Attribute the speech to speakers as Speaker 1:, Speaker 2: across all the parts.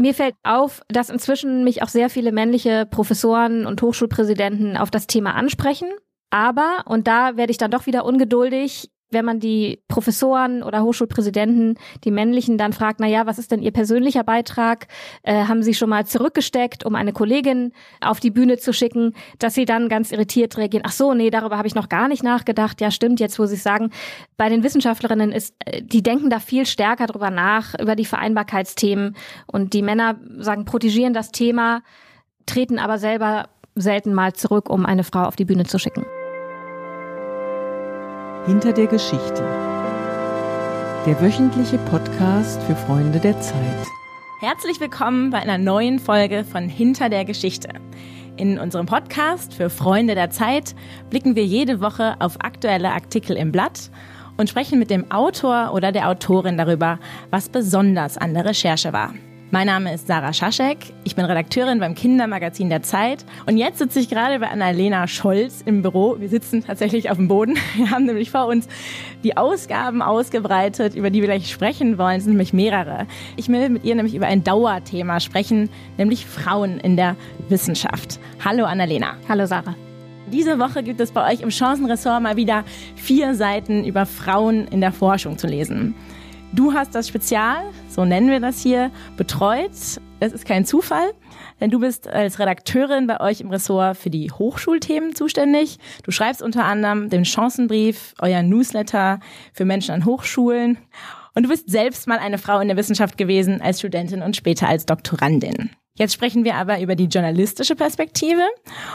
Speaker 1: Mir fällt auf, dass inzwischen mich auch sehr viele männliche Professoren und Hochschulpräsidenten auf das Thema ansprechen. Aber, und da werde ich dann doch wieder ungeduldig, wenn man die Professoren oder Hochschulpräsidenten, die männlichen, dann fragt, na ja, was ist denn Ihr persönlicher Beitrag? Äh, haben Sie schon mal zurückgesteckt, um eine Kollegin auf die Bühne zu schicken, dass sie dann ganz irritiert reagieren? Ach so, nee, darüber habe ich noch gar nicht nachgedacht. Ja, stimmt, jetzt wo Sie sagen. Bei den Wissenschaftlerinnen ist, äh, die denken da viel stärker drüber nach, über die Vereinbarkeitsthemen. Und die Männer sagen, protegieren das Thema, treten aber selber selten mal zurück, um eine Frau auf die Bühne zu schicken.
Speaker 2: Hinter der Geschichte. Der wöchentliche Podcast für Freunde der Zeit.
Speaker 3: Herzlich willkommen bei einer neuen Folge von Hinter der Geschichte. In unserem Podcast für Freunde der Zeit blicken wir jede Woche auf aktuelle Artikel im Blatt und sprechen mit dem Autor oder der Autorin darüber, was besonders an der Recherche war. Mein Name ist Sarah Schaschek, ich bin Redakteurin beim Kindermagazin der Zeit und jetzt sitze ich gerade bei Annalena Scholz im Büro. Wir sitzen tatsächlich auf dem Boden. Wir haben nämlich vor uns die Ausgaben ausgebreitet, über die wir gleich sprechen wollen. Es sind nämlich mehrere. Ich will mit ihr nämlich über ein Dauerthema sprechen, nämlich Frauen in der Wissenschaft. Hallo Annalena.
Speaker 1: Hallo Sarah.
Speaker 3: Diese Woche gibt es bei euch im Chancenressort mal wieder vier Seiten über Frauen in der Forschung zu lesen. Du hast das Spezial, so nennen wir das hier, betreut. Es ist kein Zufall, denn du bist als Redakteurin bei euch im Ressort für die Hochschulthemen zuständig. Du schreibst unter anderem den Chancenbrief, euer Newsletter für Menschen an Hochschulen. Und du bist selbst mal eine Frau in der Wissenschaft gewesen, als Studentin und später als Doktorandin. Jetzt sprechen wir aber über die journalistische Perspektive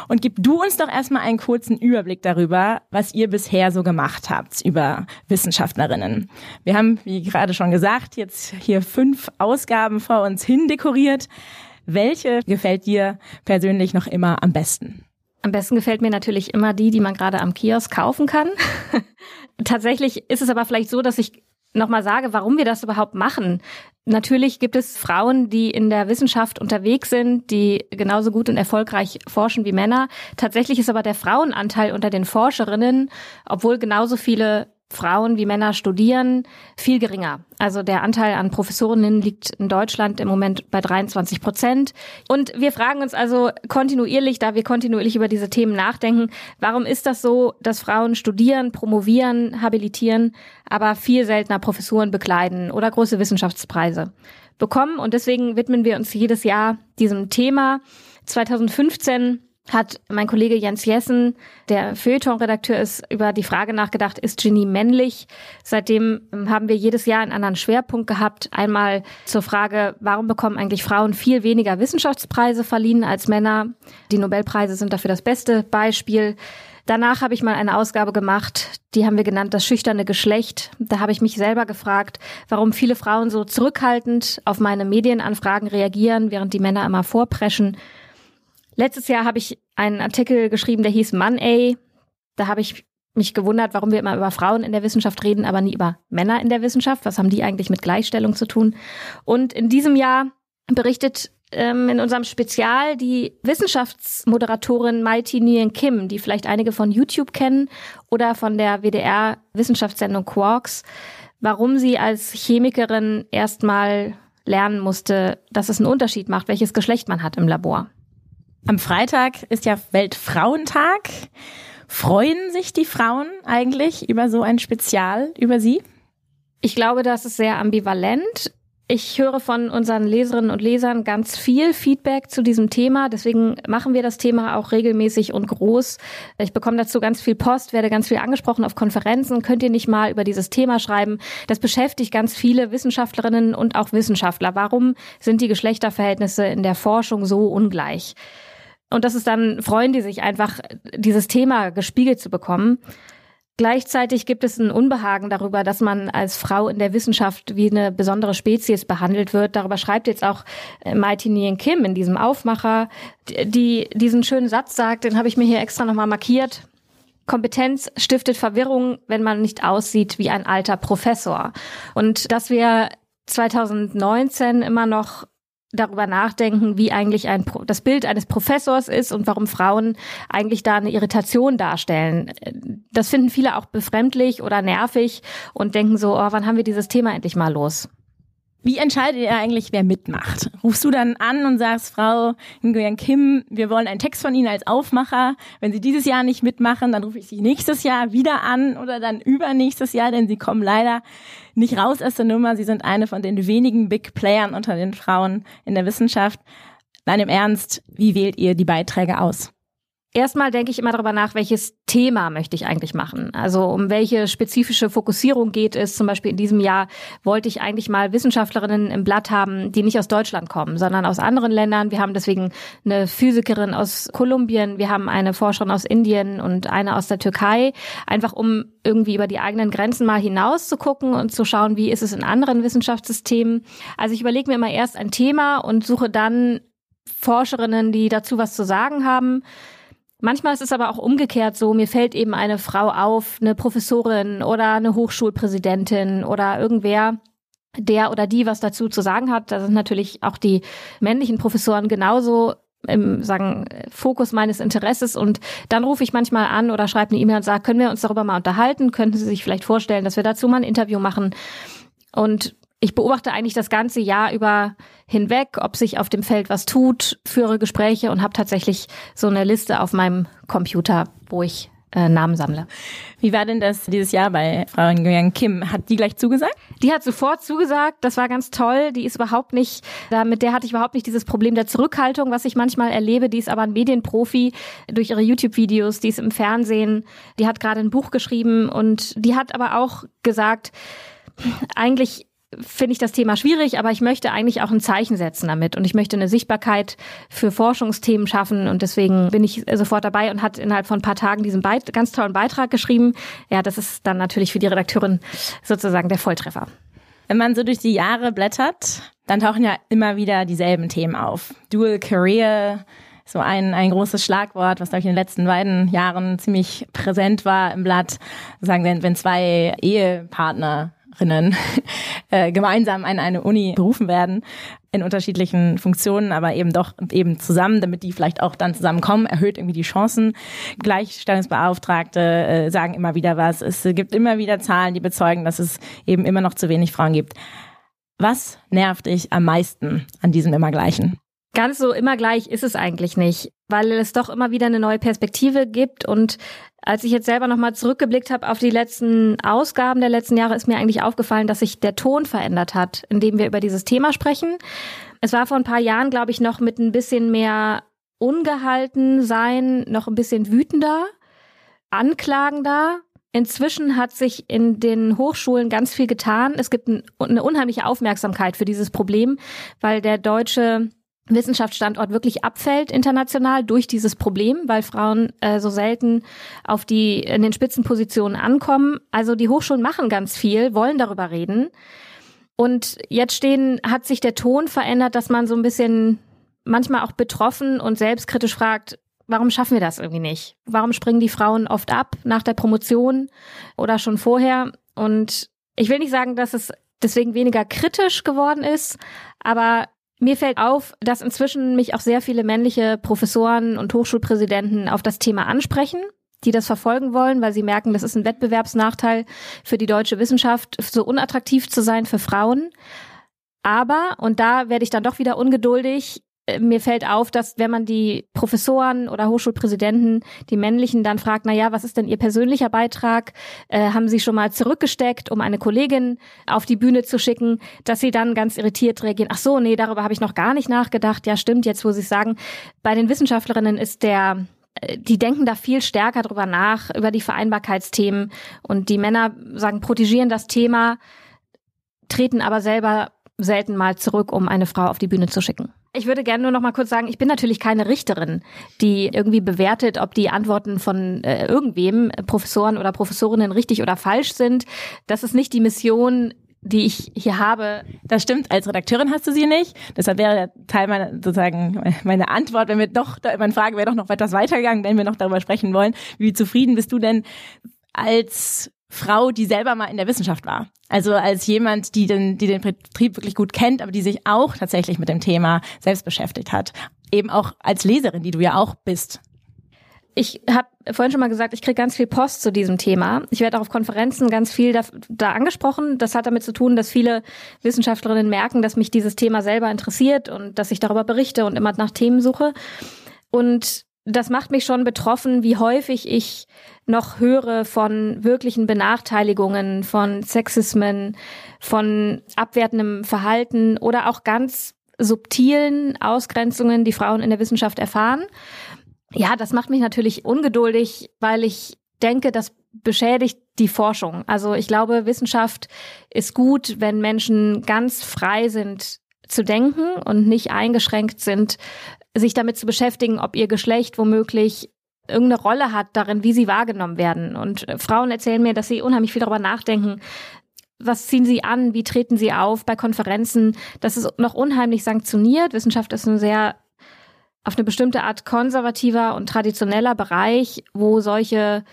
Speaker 3: und gib du uns doch erstmal einen kurzen Überblick darüber, was ihr bisher so gemacht habt über Wissenschaftlerinnen. Wir haben, wie gerade schon gesagt, jetzt hier fünf Ausgaben vor uns hin dekoriert. Welche gefällt dir persönlich noch immer am besten?
Speaker 1: Am besten gefällt mir natürlich immer die, die man gerade am Kiosk kaufen kann. Tatsächlich ist es aber vielleicht so, dass ich nochmal sage, warum wir das überhaupt machen. Natürlich gibt es Frauen, die in der Wissenschaft unterwegs sind, die genauso gut und erfolgreich forschen wie Männer. Tatsächlich ist aber der Frauenanteil unter den Forscherinnen, obwohl genauso viele Frauen wie Männer studieren, viel geringer. Also der Anteil an Professorinnen liegt in Deutschland im Moment bei 23 Prozent. Und wir fragen uns also kontinuierlich, da wir kontinuierlich über diese Themen nachdenken, warum ist das so, dass Frauen studieren, promovieren, habilitieren, aber viel seltener Professuren bekleiden oder große Wissenschaftspreise bekommen? Und deswegen widmen wir uns jedes Jahr diesem Thema. 2015 hat mein Kollege Jens Jessen, der Feuilleton-Redakteur ist, über die Frage nachgedacht, ist Genie männlich? Seitdem ähm, haben wir jedes Jahr einen anderen Schwerpunkt gehabt. Einmal zur Frage, warum bekommen eigentlich Frauen viel weniger Wissenschaftspreise verliehen als Männer? Die Nobelpreise sind dafür das beste Beispiel. Danach habe ich mal eine Ausgabe gemacht, die haben wir genannt das schüchterne Geschlecht. Da habe ich mich selber gefragt, warum viele Frauen so zurückhaltend auf meine Medienanfragen reagieren, während die Männer immer vorpreschen. Letztes Jahr habe ich einen Artikel geschrieben, der hieß Mann A. Da habe ich mich gewundert, warum wir immer über Frauen in der Wissenschaft reden, aber nie über Männer in der Wissenschaft. Was haben die eigentlich mit Gleichstellung zu tun? Und in diesem Jahr berichtet ähm, in unserem Spezial die Wissenschaftsmoderatorin Mighty Nguyen Kim, die vielleicht einige von YouTube kennen oder von der WDR Wissenschaftssendung Quarks, warum sie als Chemikerin erstmal lernen musste, dass es einen Unterschied macht, welches Geschlecht man hat im Labor.
Speaker 3: Am Freitag ist ja Weltfrauentag. Freuen sich die Frauen eigentlich über so ein Spezial über sie?
Speaker 1: Ich glaube, das ist sehr ambivalent. Ich höre von unseren Leserinnen und Lesern ganz viel Feedback zu diesem Thema. Deswegen machen wir das Thema auch regelmäßig und groß. Ich bekomme dazu ganz viel Post, werde ganz viel angesprochen auf Konferenzen. Könnt ihr nicht mal über dieses Thema schreiben? Das beschäftigt ganz viele Wissenschaftlerinnen und auch Wissenschaftler. Warum sind die Geschlechterverhältnisse in der Forschung so ungleich? Und das ist dann, freuen die sich einfach, dieses Thema gespiegelt zu bekommen. Gleichzeitig gibt es ein Unbehagen darüber, dass man als Frau in der Wissenschaft wie eine besondere Spezies behandelt wird. Darüber schreibt jetzt auch äh, Mighty Nguyen Kim in diesem Aufmacher, die diesen schönen Satz sagt, den habe ich mir hier extra nochmal markiert. Kompetenz stiftet Verwirrung, wenn man nicht aussieht wie ein alter Professor. Und dass wir 2019 immer noch darüber nachdenken, wie eigentlich ein das Bild eines Professors ist und warum Frauen eigentlich da eine Irritation darstellen. Das finden viele auch befremdlich oder nervig und denken so, oh, wann haben wir dieses Thema endlich mal los?
Speaker 3: Wie entscheidet ihr eigentlich, wer mitmacht? Rufst du dann an und sagst, Frau Nguyen Kim, wir wollen einen Text von Ihnen als Aufmacher. Wenn Sie dieses Jahr nicht mitmachen, dann rufe ich Sie nächstes Jahr wieder an oder dann übernächstes Jahr, denn Sie kommen leider nicht raus aus der Nummer. Sie sind eine von den wenigen Big Playern unter den Frauen in der Wissenschaft. Nein, im Ernst, wie wählt ihr die Beiträge aus?
Speaker 1: Erstmal denke ich immer darüber nach, welches Thema möchte ich eigentlich machen. Also um welche spezifische Fokussierung geht es. Zum Beispiel in diesem Jahr wollte ich eigentlich mal Wissenschaftlerinnen im Blatt haben, die nicht aus Deutschland kommen, sondern aus anderen Ländern. Wir haben deswegen eine Physikerin aus Kolumbien, wir haben eine Forscherin aus Indien und eine aus der Türkei, einfach um irgendwie über die eigenen Grenzen mal hinaus zu gucken und zu schauen, wie ist es in anderen Wissenschaftssystemen. Also ich überlege mir immer erst ein Thema und suche dann Forscherinnen, die dazu was zu sagen haben. Manchmal ist es aber auch umgekehrt so, mir fällt eben eine Frau auf, eine Professorin oder eine Hochschulpräsidentin oder irgendwer, der oder die was dazu zu sagen hat. Da sind natürlich auch die männlichen Professoren genauso im sagen Fokus meines Interesses und dann rufe ich manchmal an oder schreibe eine E-Mail und sage, können wir uns darüber mal unterhalten? Könnten Sie sich vielleicht vorstellen, dass wir dazu mal ein Interview machen? Und ich beobachte eigentlich das ganze Jahr über hinweg, ob sich auf dem Feld was tut, führe Gespräche und habe tatsächlich so eine Liste auf meinem Computer, wo ich äh, Namen sammle.
Speaker 3: Wie war denn das dieses Jahr bei Frau Nguyen Kim? Hat die gleich zugesagt?
Speaker 1: Die hat sofort zugesagt. Das war ganz toll. Die ist überhaupt nicht, mit der hatte ich überhaupt nicht dieses Problem der Zurückhaltung, was ich manchmal erlebe. Die ist aber ein Medienprofi durch ihre YouTube-Videos. Die ist im Fernsehen. Die hat gerade ein Buch geschrieben und die hat aber auch gesagt, eigentlich finde ich das Thema schwierig, aber ich möchte eigentlich auch ein Zeichen setzen damit und ich möchte eine Sichtbarkeit für Forschungsthemen schaffen und deswegen bin ich sofort dabei und hat innerhalb von ein paar Tagen diesen Beit ganz tollen Beitrag geschrieben. Ja, das ist dann natürlich für die Redakteurin sozusagen der Volltreffer.
Speaker 3: Wenn man so durch die Jahre blättert, dann tauchen ja immer wieder dieselben Themen auf. Dual Career, so ein, ein großes Schlagwort, was, glaube ich, in den letzten beiden Jahren ziemlich präsent war im Blatt. Sagen, wenn, wenn zwei Ehepartner Lehrerinnen äh, gemeinsam an eine Uni berufen werden in unterschiedlichen Funktionen, aber eben doch eben zusammen, damit die vielleicht auch dann zusammenkommen, erhöht irgendwie die Chancen. Gleichstellungsbeauftragte äh, sagen immer wieder was. Es gibt immer wieder Zahlen, die bezeugen, dass es eben immer noch zu wenig Frauen gibt. Was nervt dich am meisten an diesem Immergleichen?
Speaker 1: Ganz so immer gleich ist es eigentlich nicht, weil es doch immer wieder eine neue Perspektive gibt und als ich jetzt selber nochmal zurückgeblickt habe auf die letzten Ausgaben der letzten Jahre, ist mir eigentlich aufgefallen, dass sich der Ton verändert hat, in dem wir über dieses Thema sprechen. Es war vor ein paar Jahren, glaube ich, noch mit ein bisschen mehr ungehalten sein, noch ein bisschen wütender, anklagender. Inzwischen hat sich in den Hochschulen ganz viel getan. Es gibt eine unheimliche Aufmerksamkeit für dieses Problem, weil der deutsche Wissenschaftsstandort wirklich abfällt international durch dieses Problem, weil Frauen äh, so selten auf die in den Spitzenpositionen ankommen. Also die Hochschulen machen ganz viel, wollen darüber reden. Und jetzt stehen, hat sich der Ton verändert, dass man so ein bisschen manchmal auch betroffen und selbstkritisch fragt, warum schaffen wir das irgendwie nicht? Warum springen die Frauen oft ab nach der Promotion oder schon vorher? Und ich will nicht sagen, dass es deswegen weniger kritisch geworden ist, aber mir fällt auf, dass inzwischen mich auch sehr viele männliche Professoren und Hochschulpräsidenten auf das Thema ansprechen, die das verfolgen wollen, weil sie merken, das ist ein Wettbewerbsnachteil für die deutsche Wissenschaft, so unattraktiv zu sein für Frauen. Aber, und da werde ich dann doch wieder ungeduldig, mir fällt auf, dass wenn man die Professoren oder Hochschulpräsidenten, die männlichen, dann fragt, na ja, was ist denn Ihr persönlicher Beitrag? Äh, haben Sie schon mal zurückgesteckt, um eine Kollegin auf die Bühne zu schicken, dass sie dann ganz irritiert reagieren, ach so, nee, darüber habe ich noch gar nicht nachgedacht. Ja, stimmt, jetzt wo Sie sagen, bei den Wissenschaftlerinnen ist der äh, die denken da viel stärker drüber nach, über die Vereinbarkeitsthemen. Und die Männer sagen, protegieren das Thema, treten aber selber selten mal zurück, um eine Frau auf die Bühne zu schicken. Ich würde gerne nur noch mal kurz sagen, ich bin natürlich keine Richterin, die irgendwie bewertet, ob die Antworten von äh, irgendwem, Professoren oder Professorinnen, richtig oder falsch sind. Das ist nicht die Mission, die ich hier habe.
Speaker 3: Das stimmt, als Redakteurin hast du sie nicht. Deshalb wäre der Teil meiner, sozusagen, meine Antwort, wenn wir doch, meine Frage wäre doch noch etwas weitergegangen, wenn wir noch darüber sprechen wollen. Wie zufrieden bist du denn als Frau, die selber mal in der Wissenschaft war. Also als jemand, die den, die den Betrieb wirklich gut kennt, aber die sich auch tatsächlich mit dem Thema selbst beschäftigt hat. Eben auch als Leserin, die du ja auch bist.
Speaker 1: Ich habe vorhin schon mal gesagt, ich kriege ganz viel Post zu diesem Thema. Ich werde auch auf Konferenzen ganz viel da, da, angesprochen. Das hat damit zu tun, dass viele Wissenschaftlerinnen merken, dass mich dieses Thema selber interessiert und dass ich darüber berichte und immer nach Themen suche. Und das macht mich schon betroffen, wie häufig ich noch höre von wirklichen Benachteiligungen, von Sexismen, von abwertendem Verhalten oder auch ganz subtilen Ausgrenzungen, die Frauen in der Wissenschaft erfahren. Ja, das macht mich natürlich ungeduldig, weil ich denke, das beschädigt die Forschung. Also ich glaube, Wissenschaft ist gut, wenn Menschen ganz frei sind zu denken und nicht eingeschränkt sind, sich damit zu beschäftigen, ob ihr Geschlecht womöglich irgendeine Rolle hat darin, wie sie wahrgenommen werden. Und äh, Frauen erzählen mir, dass sie unheimlich viel darüber nachdenken, was ziehen sie an, wie treten sie auf bei Konferenzen. Das ist noch unheimlich sanktioniert. Wissenschaft ist ein sehr auf eine bestimmte Art konservativer und traditioneller Bereich, wo solche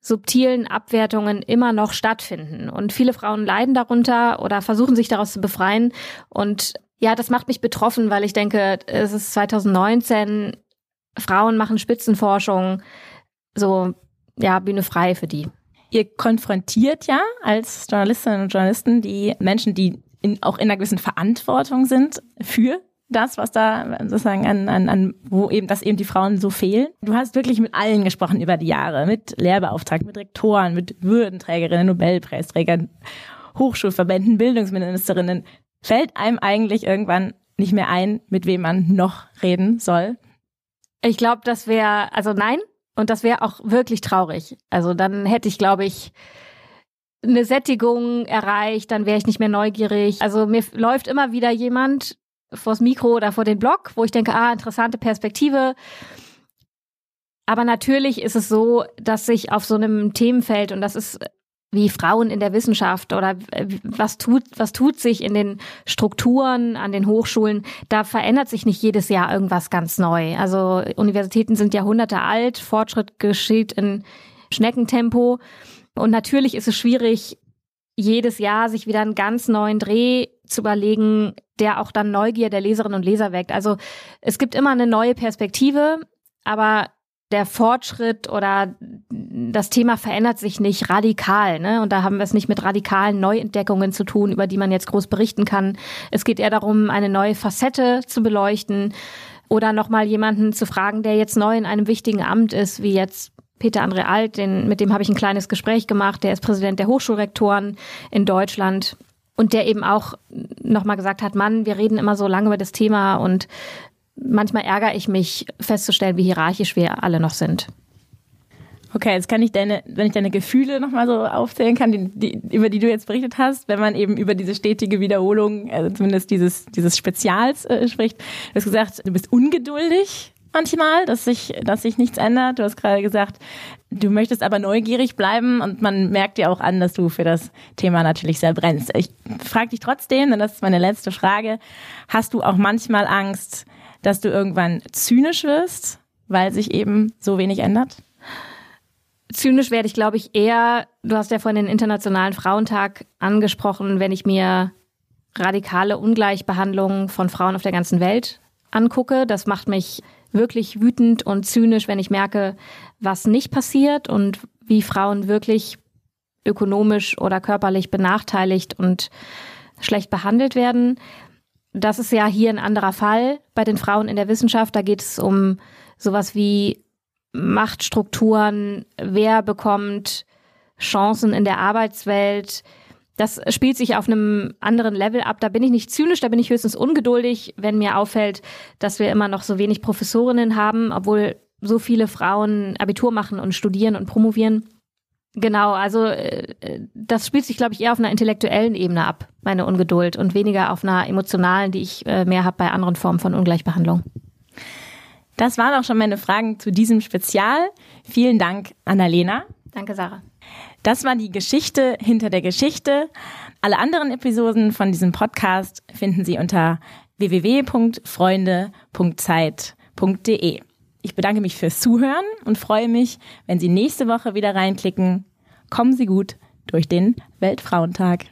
Speaker 1: subtilen Abwertungen immer noch stattfinden. Und viele Frauen leiden darunter oder versuchen sich daraus zu befreien. Und ja, das macht mich betroffen, weil ich denke, es ist 2019, Frauen machen Spitzenforschung, so, ja, Bühne frei für die.
Speaker 3: Ihr konfrontiert ja als Journalistinnen und Journalisten die Menschen, die in, auch in einer gewissen Verantwortung sind für das, was da sozusagen an, an, an, wo eben, dass eben die Frauen so fehlen. Du hast wirklich mit allen gesprochen über die Jahre, mit Lehrbeauftragten, mit Rektoren, mit Würdenträgerinnen, Nobelpreisträgern, Hochschulverbänden, Bildungsministerinnen. Fällt einem eigentlich irgendwann nicht mehr ein, mit wem man noch reden soll?
Speaker 1: Ich glaube, das wäre, also nein, und das wäre auch wirklich traurig. Also dann hätte ich, glaube ich, eine Sättigung erreicht, dann wäre ich nicht mehr neugierig. Also mir läuft immer wieder jemand vors Mikro oder vor den Blog, wo ich denke, ah, interessante Perspektive. Aber natürlich ist es so, dass sich auf so einem Themenfeld, und das ist wie Frauen in der Wissenschaft oder was tut, was tut sich in den Strukturen an den Hochschulen, da verändert sich nicht jedes Jahr irgendwas ganz neu. Also Universitäten sind Jahrhunderte alt, Fortschritt geschieht in Schneckentempo. Und natürlich ist es schwierig, jedes Jahr sich wieder einen ganz neuen Dreh zu überlegen, der auch dann Neugier der Leserinnen und Leser weckt. Also es gibt immer eine neue Perspektive, aber der Fortschritt oder das Thema verändert sich nicht radikal. Ne? Und da haben wir es nicht mit radikalen Neuentdeckungen zu tun, über die man jetzt groß berichten kann. Es geht eher darum, eine neue Facette zu beleuchten oder nochmal jemanden zu fragen, der jetzt neu in einem wichtigen Amt ist, wie jetzt Peter André Alt, den, mit dem habe ich ein kleines Gespräch gemacht. Der ist Präsident der Hochschulrektoren in Deutschland und der eben auch nochmal gesagt hat, Mann, wir reden immer so lange über das Thema und manchmal ärgere ich mich festzustellen, wie hierarchisch wir alle noch sind.
Speaker 3: Okay, jetzt kann ich deine, wenn ich deine Gefühle nochmal so aufzählen kann, die, die, über die du jetzt berichtet hast, wenn man eben über diese stetige Wiederholung, also zumindest dieses, dieses Spezials äh, spricht. Du hast gesagt, du bist ungeduldig manchmal, dass sich, dass sich nichts ändert. Du hast gerade gesagt, du möchtest aber neugierig bleiben und man merkt dir auch an, dass du für das Thema natürlich sehr brennst. Ich frage dich trotzdem, denn das ist meine letzte Frage, hast du auch manchmal Angst, dass du irgendwann zynisch wirst, weil sich eben so wenig ändert?
Speaker 1: Zynisch werde ich, glaube ich, eher, du hast ja vorhin den Internationalen Frauentag angesprochen, wenn ich mir radikale Ungleichbehandlung von Frauen auf der ganzen Welt angucke. Das macht mich wirklich wütend und zynisch, wenn ich merke, was nicht passiert und wie Frauen wirklich ökonomisch oder körperlich benachteiligt und schlecht behandelt werden. Das ist ja hier ein anderer Fall bei den Frauen in der Wissenschaft. Da geht es um sowas wie Machtstrukturen, wer bekommt Chancen in der Arbeitswelt. Das spielt sich auf einem anderen Level ab. Da bin ich nicht zynisch, da bin ich höchstens ungeduldig, wenn mir auffällt, dass wir immer noch so wenig Professorinnen haben, obwohl so viele Frauen Abitur machen und studieren und promovieren. Genau, also äh, das spielt sich, glaube ich, eher auf einer intellektuellen Ebene ab, meine Ungeduld, und weniger auf einer emotionalen, die ich äh, mehr habe bei anderen Formen von Ungleichbehandlung.
Speaker 3: Das waren auch schon meine Fragen zu diesem Spezial. Vielen Dank, Annalena.
Speaker 1: Danke, Sarah.
Speaker 3: Das war die Geschichte hinter der Geschichte. Alle anderen Episoden von diesem Podcast finden Sie unter www.freunde.zeit.de. Ich bedanke mich fürs Zuhören und freue mich, wenn Sie nächste Woche wieder reinklicken. Kommen Sie gut durch den Weltfrauentag.